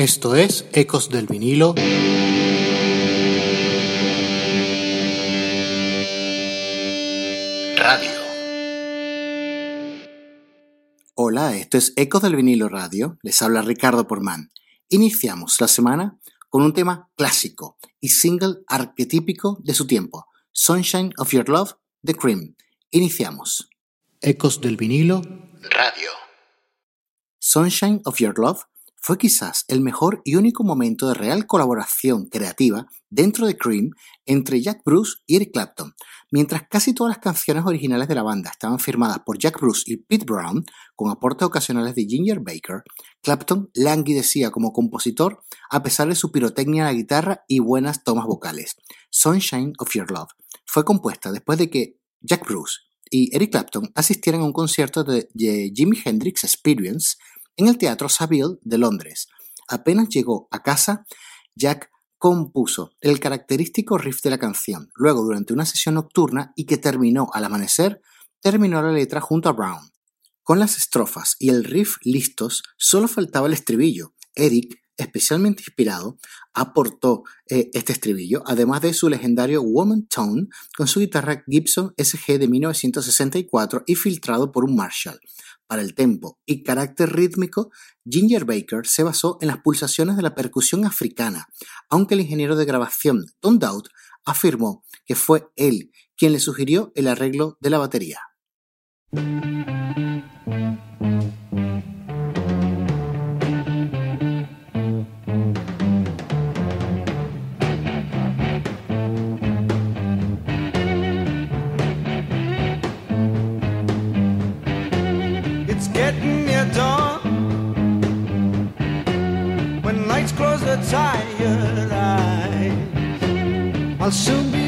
Esto es Ecos del vinilo. Radio. Hola, esto es Ecos del vinilo radio. Les habla Ricardo Porman. Iniciamos la semana con un tema clásico y single arquetípico de su tiempo, Sunshine of Your Love, The Cream. Iniciamos. Ecos del vinilo radio. Sunshine of Your Love fue quizás el mejor y único momento de real colaboración creativa dentro de Cream entre Jack Bruce y Eric Clapton. Mientras casi todas las canciones originales de la banda estaban firmadas por Jack Bruce y Pete Brown, con aportes ocasionales de Ginger Baker, Clapton languidecía como compositor a pesar de su pirotecnia a la guitarra y buenas tomas vocales. Sunshine of Your Love fue compuesta después de que Jack Bruce y Eric Clapton asistieran a un concierto de Jimi Hendrix Experience en el Teatro Saville de Londres. Apenas llegó a casa, Jack compuso el característico riff de la canción. Luego, durante una sesión nocturna y que terminó al amanecer, terminó la letra junto a Brown. Con las estrofas y el riff listos, solo faltaba el estribillo. Eric, especialmente inspirado, aportó eh, este estribillo, además de su legendario Woman Tone con su guitarra Gibson SG de 1964 y filtrado por un Marshall. Para el tempo y carácter rítmico, Ginger Baker se basó en las pulsaciones de la percusión africana, aunque el ingeniero de grabación Tom Dowd afirmó que fue él quien le sugirió el arreglo de la batería. Tired eyes. I'll soon be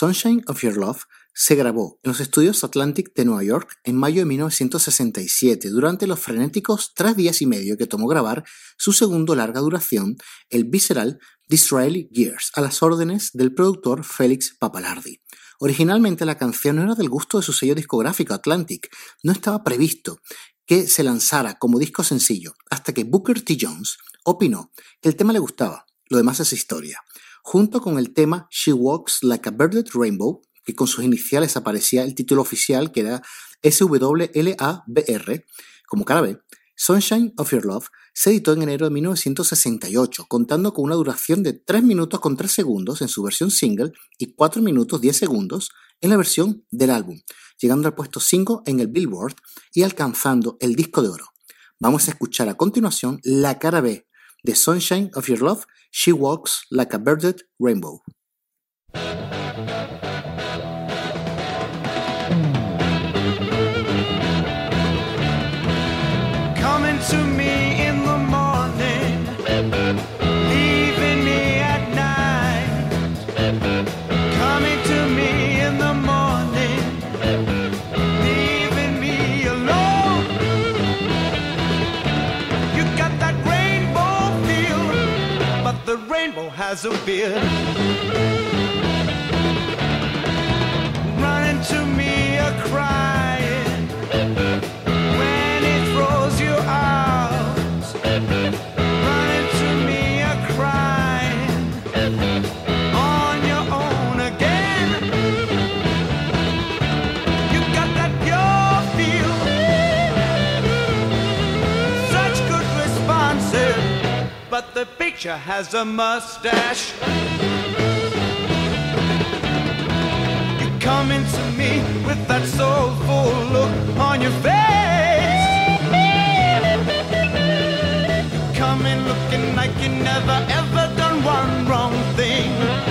Sunshine of Your Love se grabó en los estudios Atlantic de Nueva York en mayo de 1967, durante los frenéticos tres días y medio que tomó grabar su segundo larga duración, el visceral Disraeli Gears, a las órdenes del productor Félix Papalardi. Originalmente la canción no era del gusto de su sello discográfico Atlantic, no estaba previsto que se lanzara como disco sencillo, hasta que Booker T. Jones opinó que el tema le gustaba, lo demás es historia, junto con el tema She Walks Like a Birded Rainbow, que con sus iniciales aparecía el título oficial que era SWLABR, como cara B, Sunshine of Your Love se editó en enero de 1968, contando con una duración de 3 minutos con 3 segundos en su versión single y 4 minutos 10 segundos en la versión del álbum, llegando al puesto 5 en el Billboard y alcanzando el disco de oro. Vamos a escuchar a continuación la cara B de Sunshine of Your Love, She Walks Like a Birded Rainbow. Has a beard. But the picture has a mustache. You come into me with that soulful look on your face. You come in looking like you never ever done one wrong thing.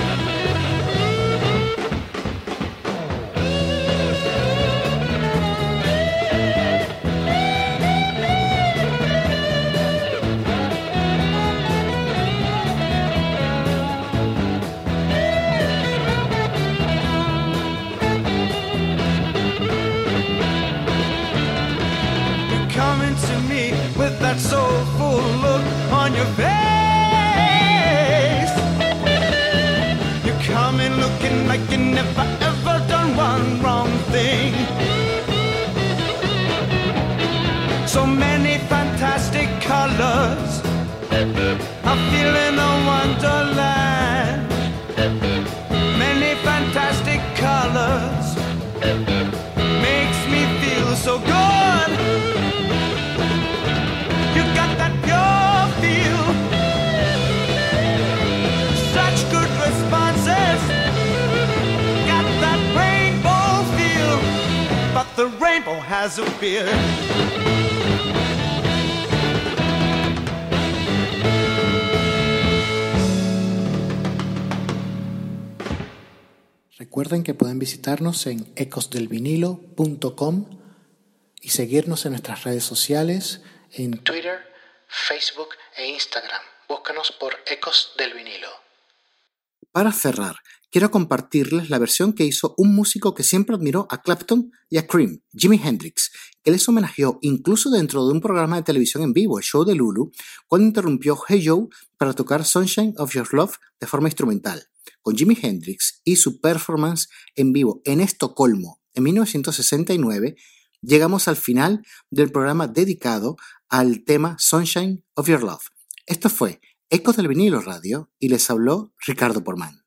feeling a wonderland. Many fantastic colors makes me feel so good. You got that pure feel. Such good responses. Got that rainbow feel. But the rainbow has a beard. Recuerden que pueden visitarnos en ecosdelvinilo.com y seguirnos en nuestras redes sociales en Twitter, Facebook e Instagram. Búscanos por Ecos del Vinilo. Para cerrar, quiero compartirles la versión que hizo un músico que siempre admiró a Clapton y a Cream, Jimi Hendrix, que les homenajeó incluso dentro de un programa de televisión en vivo, el show de Lulu, cuando interrumpió Hey Joe para tocar Sunshine of Your Love de forma instrumental. Con Jimi Hendrix y su performance en vivo en Estocolmo en 1969, llegamos al final del programa dedicado al tema Sunshine of Your Love. Esto fue Ecos del vinilo radio y les habló Ricardo Porman.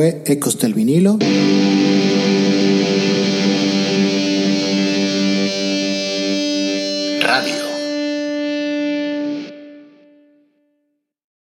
Fue Ecos del vinilo.